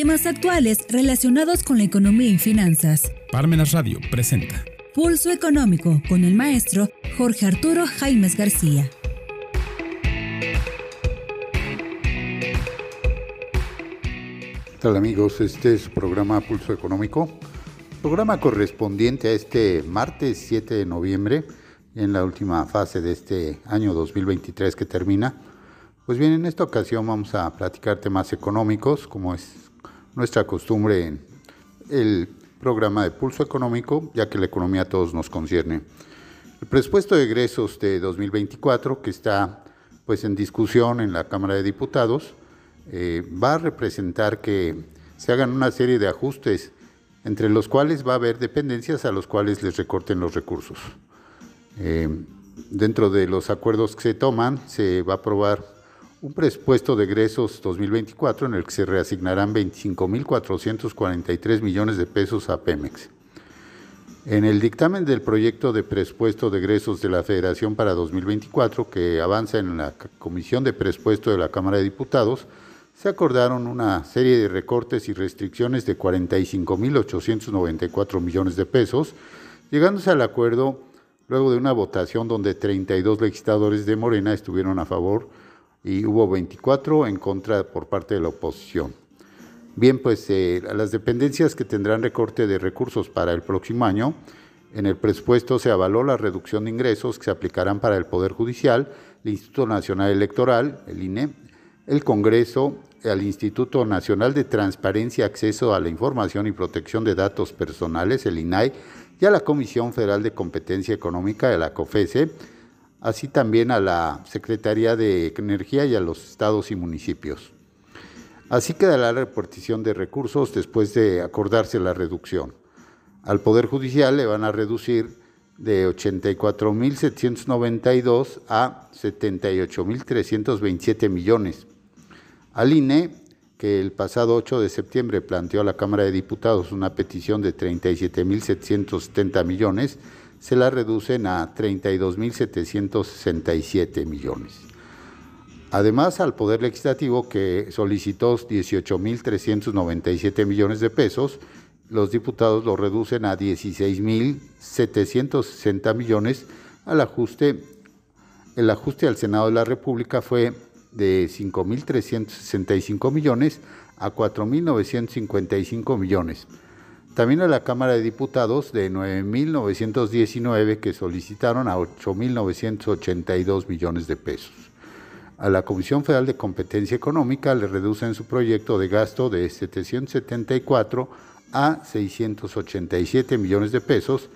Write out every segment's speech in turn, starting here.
Temas actuales relacionados con la economía y finanzas. Parmenas Radio presenta Pulso Económico con el maestro Jorge Arturo Jaimes García. ¿Qué tal amigos? Este es su programa Pulso Económico, programa correspondiente a este martes 7 de noviembre, en la última fase de este año 2023 que termina. Pues bien, en esta ocasión vamos a platicar temas económicos, como es nuestra costumbre en el programa de Pulso Económico, ya que la economía a todos nos concierne. El presupuesto de egresos de 2024, que está pues en discusión en la Cámara de Diputados, eh, va a representar que se hagan una serie de ajustes, entre los cuales va a haber dependencias a los cuales les recorten los recursos. Eh, dentro de los acuerdos que se toman, se va a aprobar un presupuesto de egresos 2024 en el que se reasignarán 25.443 millones de pesos a Pemex. En el dictamen del proyecto de presupuesto de egresos de la Federación para 2024, que avanza en la Comisión de Presupuesto de la Cámara de Diputados, se acordaron una serie de recortes y restricciones de 45.894 millones de pesos, llegándose al acuerdo luego de una votación donde 32 legisladores de Morena estuvieron a favor y hubo 24 en contra por parte de la oposición. Bien, pues eh, las dependencias que tendrán recorte de recursos para el próximo año, en el presupuesto se avaló la reducción de ingresos que se aplicarán para el Poder Judicial, el Instituto Nacional Electoral, el INE, el Congreso, el Instituto Nacional de Transparencia, Acceso a la Información y Protección de Datos Personales, el INAI, y a la Comisión Federal de Competencia Económica la COFESE, así también a la Secretaría de Energía y a los estados y municipios. Así queda la repartición de recursos después de acordarse la reducción. Al Poder Judicial le van a reducir de 84.792 a 78.327 millones. Al INE, que el pasado 8 de septiembre planteó a la Cámara de Diputados una petición de 37.770 millones, se la reducen a 32.767 millones. Además, al Poder Legislativo, que solicitó 18.397 millones de pesos, los diputados lo reducen a 16.760 millones. Al ajuste, el ajuste al Senado de la República fue de 5.365 millones a 4.955 millones. También a la Cámara de Diputados de 9.919 que solicitaron a 8.982 millones de pesos. A la Comisión Federal de Competencia Económica le reducen su proyecto de gasto de 774 a 687 millones de pesos.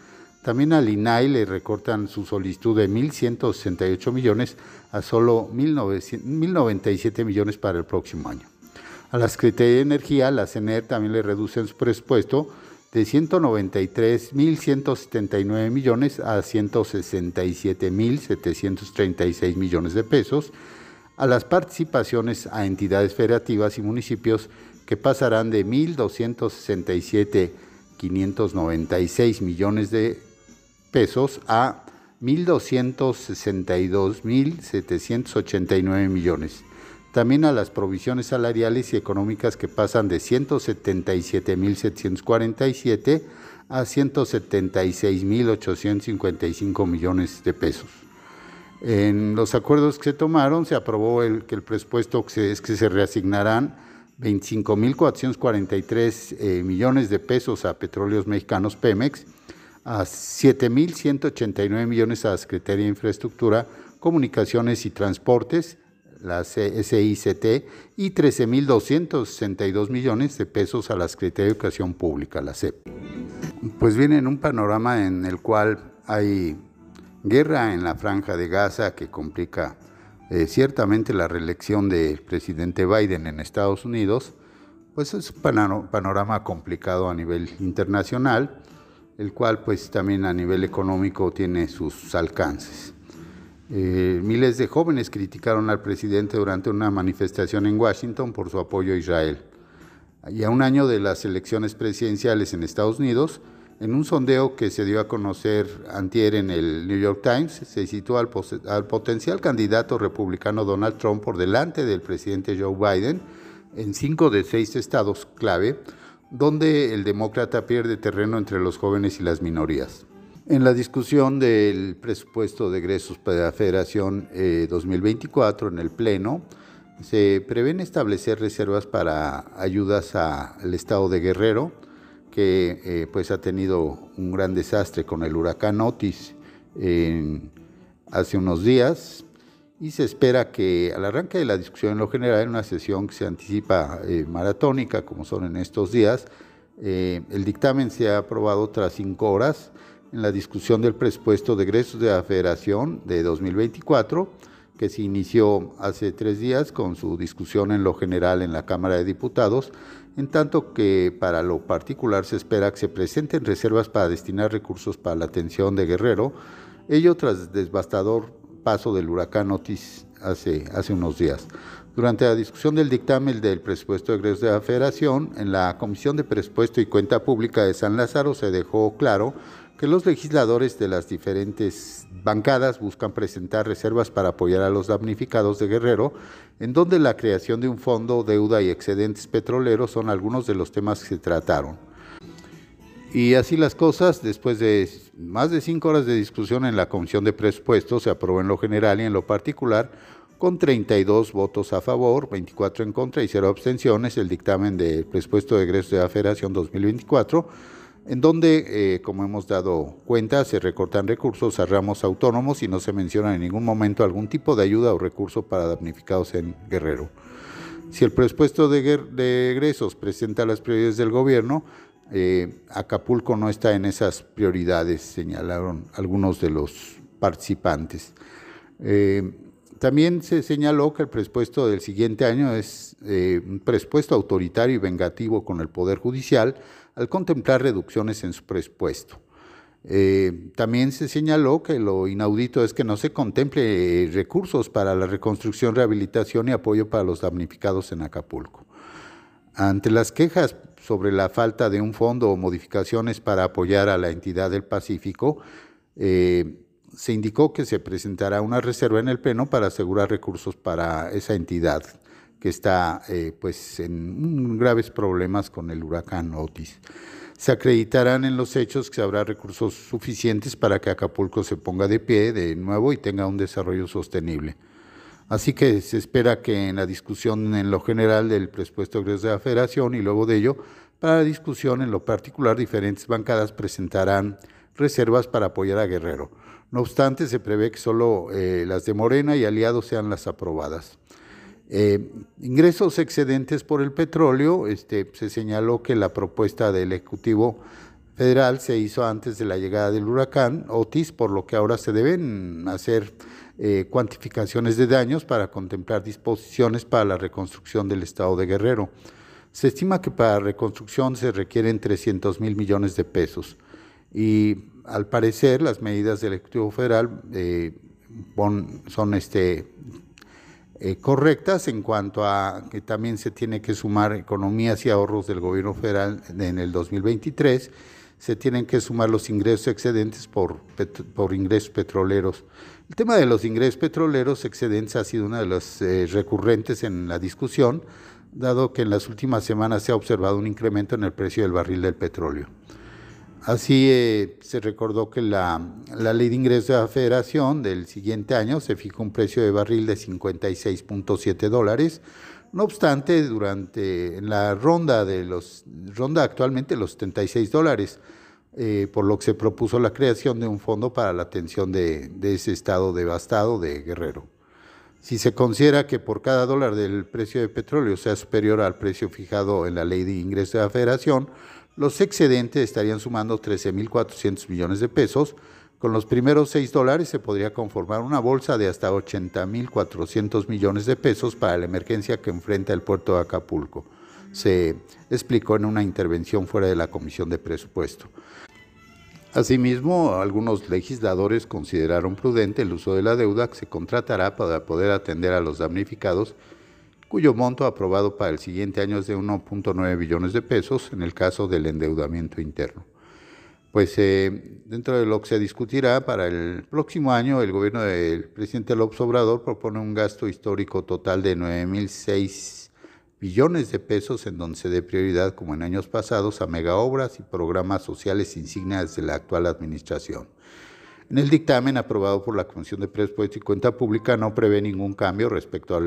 También al INAI le recortan su solicitud de 1.168 millones a solo 1.097 millones para el próximo año. A la Secretaría de Energía, la CENER, también le reducen su presupuesto de 193.179 millones a 167.736 millones de pesos, a las participaciones a entidades federativas y municipios que pasarán de 1.267.596 millones de pesos a 1.262.789 millones también a las provisiones salariales y económicas que pasan de 177.747 a 176.855 millones de pesos. En los acuerdos que se tomaron se aprobó el, que el presupuesto es que se reasignarán 25.443 eh, millones de pesos a Petróleos Mexicanos Pemex, a 7.189 millones a Secretaría de Infraestructura, Comunicaciones y Transportes, la SICT, y 13.262 millones de pesos a la Secretaría de Educación Pública, la CEP. Pues viene en un panorama en el cual hay guerra en la franja de Gaza que complica eh, ciertamente la reelección del presidente Biden en Estados Unidos, pues es un panorama complicado a nivel internacional, el cual pues también a nivel económico tiene sus alcances. Eh, miles de jóvenes criticaron al presidente durante una manifestación en Washington por su apoyo a Israel. Y a un año de las elecciones presidenciales en Estados Unidos, en un sondeo que se dio a conocer antier en el New York Times, se situó al, al potencial candidato republicano Donald Trump por delante del presidente Joe Biden, en cinco de seis estados clave, donde el demócrata pierde terreno entre los jóvenes y las minorías. En la discusión del presupuesto de egresos para la Federación 2024 en el Pleno, se prevén establecer reservas para ayudas al estado de Guerrero, que eh, pues ha tenido un gran desastre con el huracán Otis hace unos días. Y se espera que al arranque de la discusión en lo general, en una sesión que se anticipa eh, maratónica, como son en estos días, eh, el dictamen se ha aprobado tras cinco horas en la discusión del presupuesto de egresos de la Federación de 2024, que se inició hace tres días con su discusión en lo general en la Cámara de Diputados en tanto que para lo particular se espera que se presenten reservas para destinar recursos para la atención de Guerrero, ello tras devastador paso del huracán Otis hace, hace unos días. Durante la discusión del dictamen del presupuesto de egresos de la Federación, en la Comisión de Presupuesto y Cuenta Pública de San Lázaro se dejó claro que los legisladores de las diferentes bancadas buscan presentar reservas para apoyar a los damnificados de Guerrero, en donde la creación de un fondo, deuda y excedentes petroleros son algunos de los temas que se trataron. Y así las cosas, después de más de cinco horas de discusión en la Comisión de Presupuestos, se aprobó en lo general y en lo particular, con 32 votos a favor, 24 en contra y 0 abstenciones, el dictamen del presupuesto de egresos de la Federación 2024 en donde, eh, como hemos dado cuenta, se recortan recursos a ramos autónomos y no se menciona en ningún momento algún tipo de ayuda o recurso para damnificados en Guerrero. Si el presupuesto de, egresos presenta las prioridades del gobierno, eh, Acapulco no está en esas prioridades, señalaron algunos de los participantes. Eh, también se señaló que el presupuesto del siguiente año es un presupuesto autoritario y vengativo con el Poder Judicial, al contemplar reducciones en su presupuesto. Eh, también se señaló que lo inaudito es que no se contemple recursos para la reconstrucción, rehabilitación y apoyo para los damnificados en Acapulco. Ante las quejas sobre la falta de un fondo o modificaciones para apoyar a la entidad del Pacífico, eh, se indicó que se presentará una reserva en el Pleno para asegurar recursos para esa entidad que está eh, pues en graves problemas con el huracán Otis. Se acreditarán en los hechos que habrá recursos suficientes para que Acapulco se ponga de pie de nuevo y tenga un desarrollo sostenible. Así que se espera que en la discusión en lo general del presupuesto de la Federación y luego de ello, para la discusión en lo particular, diferentes bancadas presentarán reservas para apoyar a Guerrero. No obstante, se prevé que solo eh, las de Morena y aliados sean las aprobadas. Eh, ingresos excedentes por el petróleo, este, se señaló que la propuesta del Ejecutivo Federal se hizo antes de la llegada del huracán Otis, por lo que ahora se deben hacer eh, cuantificaciones de daños para contemplar disposiciones para la reconstrucción del estado de Guerrero. Se estima que para reconstrucción se requieren 300 mil millones de pesos y al parecer las medidas del Ejecutivo Federal eh, son este, eh, correctas en cuanto a que también se tiene que sumar economías y ahorros del gobierno federal en el 2023, se tienen que sumar los ingresos excedentes por, ingresos petroleros. El tema de los ingresos petroleros excedentes ha sido una de las eh, recurrentes en la discusión, dado que en las últimas semanas se ha observado un incremento en el precio del barril del petróleo. Así eh, se recordó que la, ley de ingresos de la federación del siguiente año se fijó un precio de barril de 56.7 dólares. No obstante, durante la ronda de los ronda actualmente los 76 dólares, eh, por lo que se propuso la creación de un fondo para la atención de, de ese estado devastado de Guerrero. Si se considera que por cada dólar del precio de petróleo sea superior al precio fijado en la ley de ingresos de la federación, los excedentes estarían sumando 13.400 millones de pesos. Con los primeros 6 dólares se podría conformar una bolsa de hasta 80.400 millones de pesos para la emergencia que enfrenta el puerto de Acapulco. Se explicó en una intervención fuera de la Comisión de Presupuesto. Asimismo, algunos legisladores consideraron prudente el uso de la deuda que se contratará para poder atender a los damnificados cuyo monto aprobado para el siguiente año es de 1.9 billones de pesos en el caso del endeudamiento interno. Pues eh, dentro de lo que se discutirá para el próximo año, el gobierno del presidente López Obrador propone un gasto histórico total de 9.006 billones de pesos en donde se dé prioridad, como en años pasados, a megaobras y programas sociales insignias de la actual administración. En el dictamen aprobado por la Comisión de Presupuesto y Cuenta Pública no prevé ningún cambio respecto a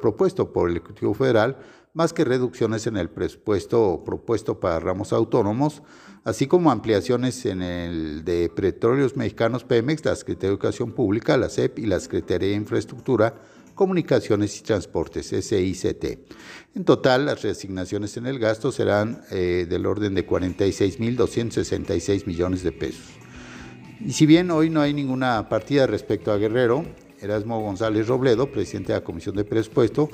propuesto por el Ejecutivo Federal, más que reducciones en el presupuesto propuesto para ramos autónomos, así como ampliaciones en el de Petróleos Mexicanos Pemex, la Secretaría de Educación Pública, la SEP y la Secretaría de Infraestructura, Comunicaciones y Transportes, SICT. En total, las reasignaciones en el gasto serán eh, del orden de 46.266 millones de pesos. Y si bien hoy no hay ninguna partida respecto a Guerrero, Erasmo González Robledo, presidente de la Comisión de Presupuesto,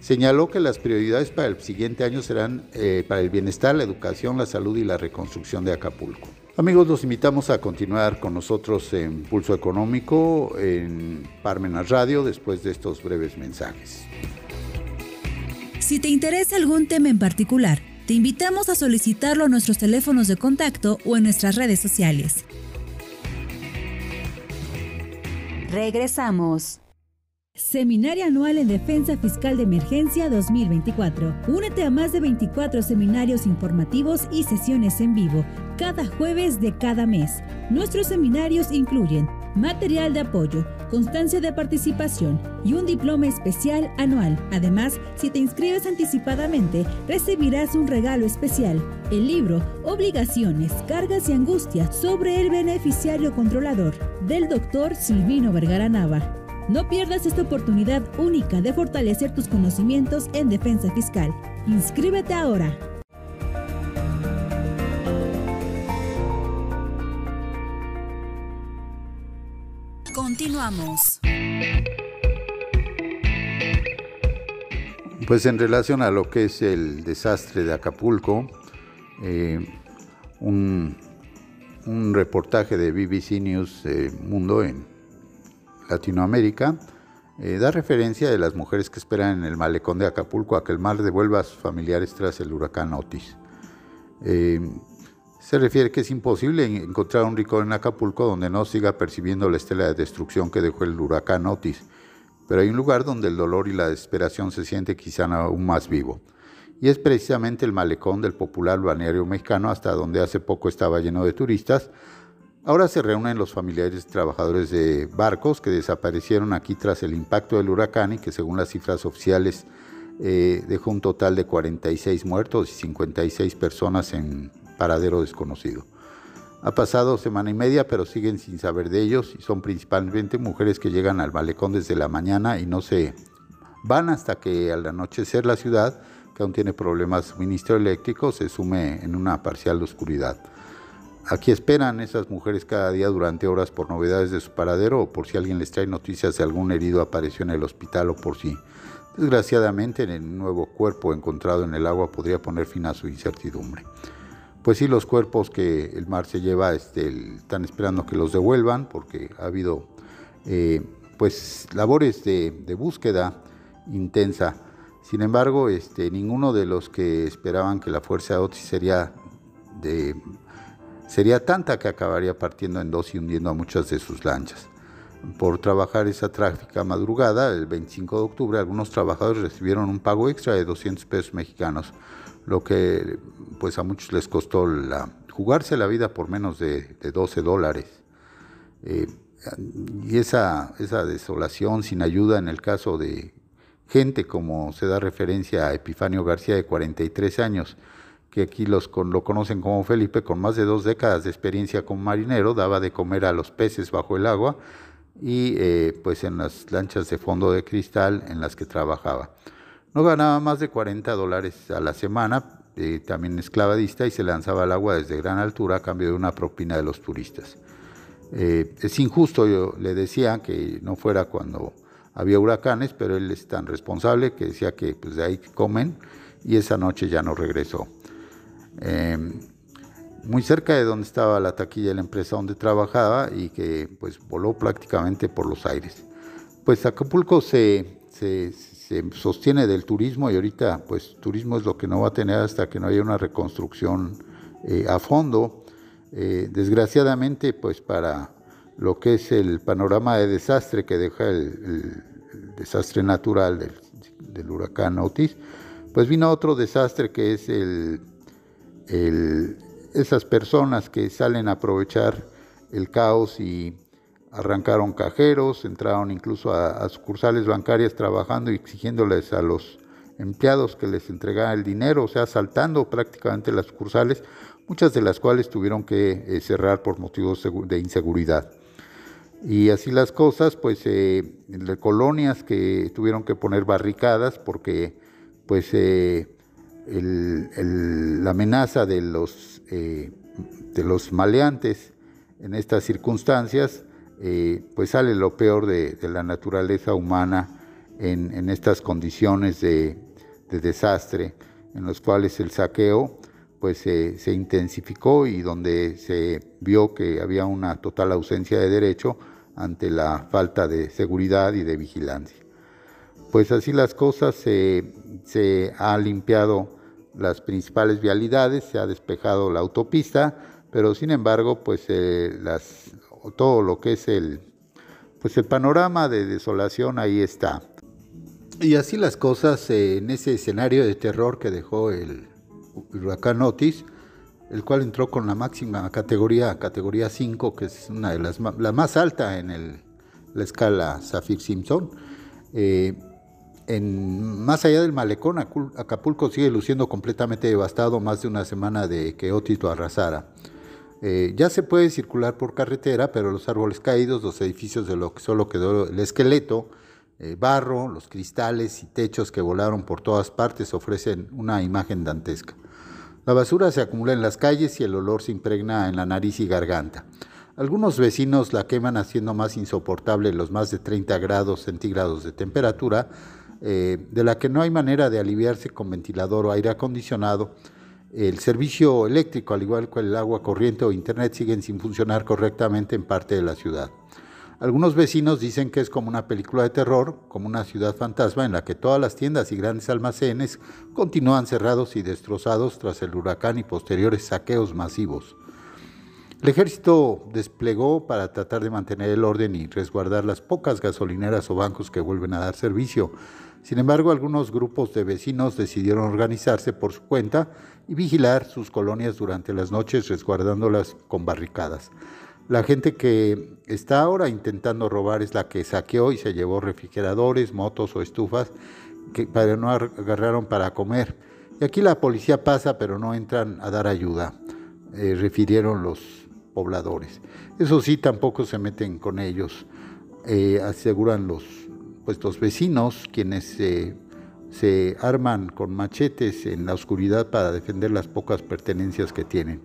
señaló que las prioridades para el siguiente año serán eh, para el bienestar, la educación, la salud y la reconstrucción de Acapulco. Amigos, los invitamos a continuar con nosotros en Pulso Económico, en Parmenas Radio, después de estos breves mensajes. Si te interesa algún tema en particular, te invitamos a solicitarlo a nuestros teléfonos de contacto o en nuestras redes sociales. Regresamos. Seminario Anual en Defensa Fiscal de Emergencia 2024. Únete a más de 24 seminarios informativos y sesiones en vivo cada jueves de cada mes. Nuestros seminarios incluyen material de apoyo, constancia de participación y un diploma especial anual. Además, si te inscribes anticipadamente, recibirás un regalo especial, el libro Obligaciones, Cargas y Angustias sobre el beneficiario controlador del doctor Silvino Vergara Nava. No pierdas esta oportunidad única de fortalecer tus conocimientos en defensa fiscal. Inscríbete ahora. Continuamos. Pues en relación a lo que es el desastre de Acapulco, eh, un, reportaje de BBC News eh, Mundo en Latinoamérica eh, da referencia de las mujeres que esperan en el malecón de Acapulco a que el mar devuelva a sus familiares tras el huracán Otis. Se refiere que es imposible encontrar un rincón en Acapulco donde no siga percibiendo la estela de destrucción que dejó el huracán Otis, pero hay un lugar donde el dolor y la desesperación se siente quizá aún más vivo. Y es precisamente el malecón del popular balneario mexicano, hasta donde hace poco estaba lleno de turistas. Ahora se reúnen los familiares trabajadores de barcos que desaparecieron aquí tras el impacto del huracán y que según las cifras oficiales eh, dejó un total de 46 muertos y 56 personas en paradero desconocido. Ha pasado semana y media, pero siguen sin saber de ellos y son principalmente mujeres que llegan al malecón desde la mañana y no se van hasta que al anochecer la ciudad, que aún tiene problemas de suministro eléctrico, se sume en una parcial oscuridad. Aquí esperan esas mujeres cada día durante horas por novedades de su paradero o por si alguien les trae noticias de algún herido apareció en el hospital o por si, desgraciadamente, en el nuevo cuerpo encontrado en el agua podría poner fin a su incertidumbre pues sí, los cuerpos que el mar se lleva este, están esperando que los devuelvan porque ha habido eh, pues labores de, búsqueda intensa. Sin embargo, este, ninguno de los que esperaban que la fuerza de Otis sería, sería tanta que acabaría partiendo en dos y hundiendo a muchas de sus lanchas. Por trabajar esa trágica madrugada, el 25 de octubre, algunos trabajadores recibieron un pago extra de 200 pesos mexicanos lo que pues a muchos les costó la, jugarse la vida por menos de, 12 dólares. Eh, y esa, esa desolación sin ayuda en el caso de gente como se da referencia a Epifanio García de 43 años, que aquí lo conocen como Felipe, con más de dos décadas de experiencia como marinero, daba de comer a los peces bajo el agua y eh, pues en las lanchas de fondo de cristal en las que trabajaba. No ganaba más de 40 dólares a la semana, eh, también esclavadista, y se lanzaba al agua desde gran altura a cambio de una propina de los turistas. Eh, es injusto, yo le decía que no fuera cuando había huracanes, pero él es tan responsable que decía que pues, de ahí comen y esa noche ya no regresó. Em, muy cerca de donde estaba la taquilla de la empresa donde trabajaba y que pues voló prácticamente por los aires. Pues Acapulco se, se, se sostiene del turismo y ahorita pues turismo es lo que no va a tener hasta que no haya una reconstrucción eh, a fondo. Eh, desgraciadamente pues para lo que es el panorama de desastre que deja el, desastre natural del huracán Otis, pues vino otro desastre que es el, esas personas que salen a aprovechar el caos y arrancaron cajeros, entraron incluso a, sucursales bancarias trabajando y exigiéndoles a los empleados que les entregaran el dinero, o sea, saltando prácticamente las sucursales, muchas de las cuales tuvieron que eh, cerrar por motivos de inseguridad. Y así las cosas, pues eh, de colonias que tuvieron que poner barricadas porque pues eh, la amenaza de los, de los maleantes en estas circunstancias eh, pues sale lo peor de, la naturaleza humana en, estas condiciones de, desastre, en los cuales el saqueo pues se intensificó y donde se vio que había una total ausencia de derecho ante la falta de seguridad y de vigilancia. Pues así las cosas, se, se ha limpiado las principales vialidades, se ha despejado la autopista, pero sin embargo, pues eh, las todo lo que es el, pues el panorama de desolación ahí está. Y así las cosas en ese escenario de terror que dejó el huracán Otis, el cual entró con la máxima categoría, categoría 5, que es una de las la más alta en el, la escala Saffir-Simpson. Eh, en, más allá del malecón, Acapulco sigue luciendo completamente devastado más de una semana de que Otis lo arrasara. Eh, ya se puede circular por carretera, pero los árboles caídos, los edificios de lo que solo quedó el esqueleto, eh, barro, los cristales y techos que volaron por todas partes ofrecen una imagen dantesca. La basura se acumula en las calles y el olor se impregna en la nariz y garganta. Algunos vecinos la queman haciendo más insoportable los más de 30 grados centígrados de temperatura, eh, de la que no hay manera de aliviarse con ventilador o aire acondicionado, el servicio eléctrico, al igual que el agua corriente o internet, siguen sin funcionar correctamente en parte de la ciudad. Algunos vecinos dicen que es como una película de terror, como una ciudad fantasma en la que todas las tiendas y grandes almacenes continúan cerrados y destrozados tras el huracán y posteriores saqueos masivos. El ejército desplegó para tratar de mantener el orden y resguardar las pocas gasolineras o bancos que vuelven a dar servicio. Sin embargo, algunos grupos de vecinos decidieron organizarse por su cuenta y vigilar sus colonias durante las noches resguardándolas con barricadas. La gente que está ahora intentando robar es la que saqueó y se llevó refrigeradores, motos o estufas que para no agarraron para comer. Y aquí la policía pasa pero no entran a dar ayuda, eh, refirieron los pobladores. Eso sí, tampoco se meten con ellos, eh, aseguran los, pues, los vecinos, quienes se se arman con machetes en la oscuridad para defender las pocas pertenencias que tienen.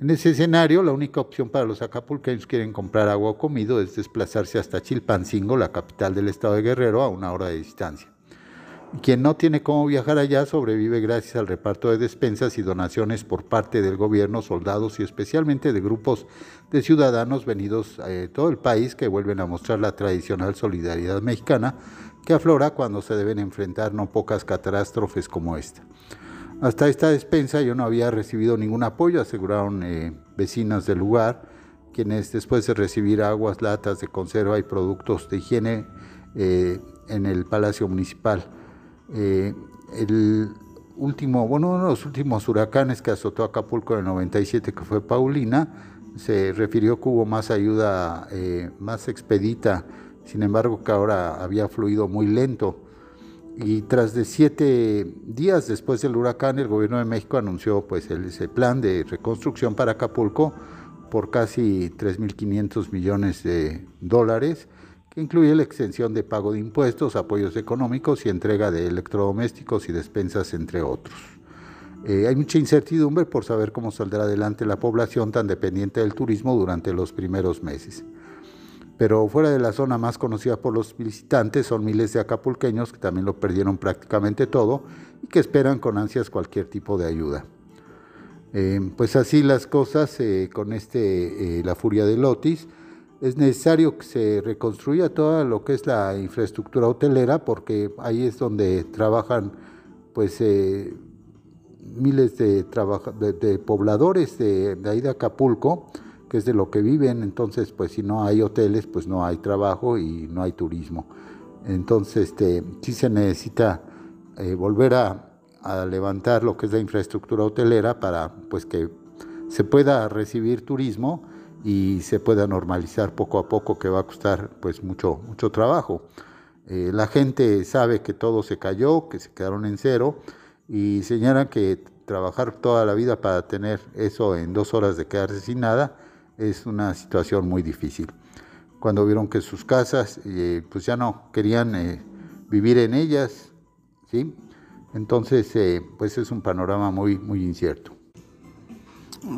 En ese escenario, la única opción para los acapulqueños que quieren comprar agua o comido es desplazarse hasta Chilpancingo, la capital del estado de Guerrero, a una hora de distancia. Quien no tiene cómo viajar allá sobrevive gracias al reparto de despensas y donaciones por parte del gobierno, soldados y especialmente de grupos de ciudadanos venidos de todo el país que vuelven a mostrar la tradicional solidaridad mexicana que aflora cuando se deben enfrentar no pocas catástrofes como esta. Hasta esta despensa yo no había recibido ningún apoyo, aseguraron eh, vecinas del lugar, quienes después de recibir aguas, latas de conserva y productos de higiene eh, en el Palacio Municipal. Eh, el último, bueno, uno de los últimos huracanes que azotó Acapulco en el 97, que fue Paulina, se refirió que hubo más ayuda, más expedita sin embargo que ahora había fluido muy lento. Y tras de siete días después del huracán, el gobierno de México anunció pues, ese plan de reconstrucción para Acapulco por casi 3.500 millones de dólares, que incluye la extensión de pago de impuestos, apoyos económicos y entrega de electrodomésticos y despensas, entre otros. Eh, hay mucha incertidumbre por saber cómo saldrá adelante la población tan dependiente del turismo durante los primeros meses pero fuera de la zona más conocida por los visitantes son miles de acapulqueños que también lo perdieron prácticamente todo y que esperan con ansias cualquier tipo de ayuda. Eh, pues así las cosas eh, con este, eh, la furia de Lotis. Es necesario que se reconstruya toda lo que es la infraestructura hotelera porque ahí es donde trabajan pues miles de, de, pobladores de, de ahí de Acapulco que es de lo que viven, entonces pues si no hay hoteles, pues no hay trabajo y no hay turismo. Entonces este, sí se necesita eh, volver a, levantar lo que es la infraestructura hotelera para pues que se pueda recibir turismo y se pueda normalizar poco a poco que va a costar pues mucho mucho trabajo. Eh, la gente sabe que todo se cayó, que se quedaron en cero y señalan que trabajar toda la vida para tener eso en dos horas de quedarse sin nada es una situación muy difícil. Cuando vieron que sus casas eh, pues ya no querían eh, vivir en ellas, ¿sí? entonces eh, pues es un panorama muy, muy incierto.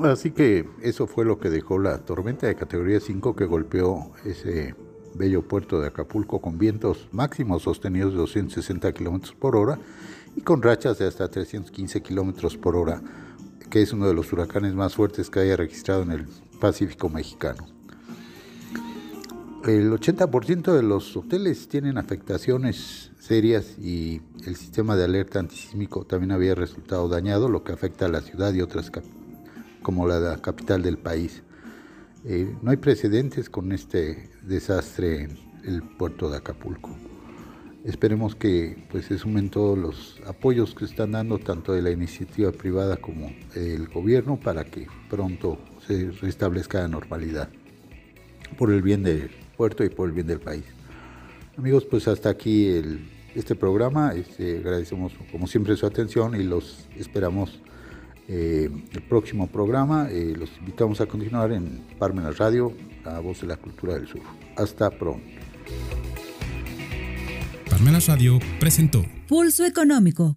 Así que eso fue lo que dejó la tormenta de categoría 5 que golpeó ese bello puerto de Acapulco con vientos máximos sostenidos de 260 kilómetros por hora y con rachas de hasta 315 kilómetros por hora, que es uno de los huracanes más fuertes que haya registrado en el Pacífico mexicano. El 80% de los hoteles tienen afectaciones serias y el sistema de alerta antisísmico también había resultado dañado, lo que afecta a la ciudad y otras como la capital del país. Eh, no hay precedentes con este desastre en el puerto de Acapulco. Esperemos que pues, se sumen todos los apoyos que están dando tanto de la iniciativa privada como el gobierno para que pronto se restablezca la normalidad por el bien del puerto y por el bien del país. Amigos, pues hasta aquí este programa. Este, agradecemos como siempre su atención y los esperamos eh, el próximo programa. Eh, los invitamos a continuar en Parmenas Radio, la voz de la cultura del sur. Hasta pronto. Parmenas Radio presentó Pulso Económico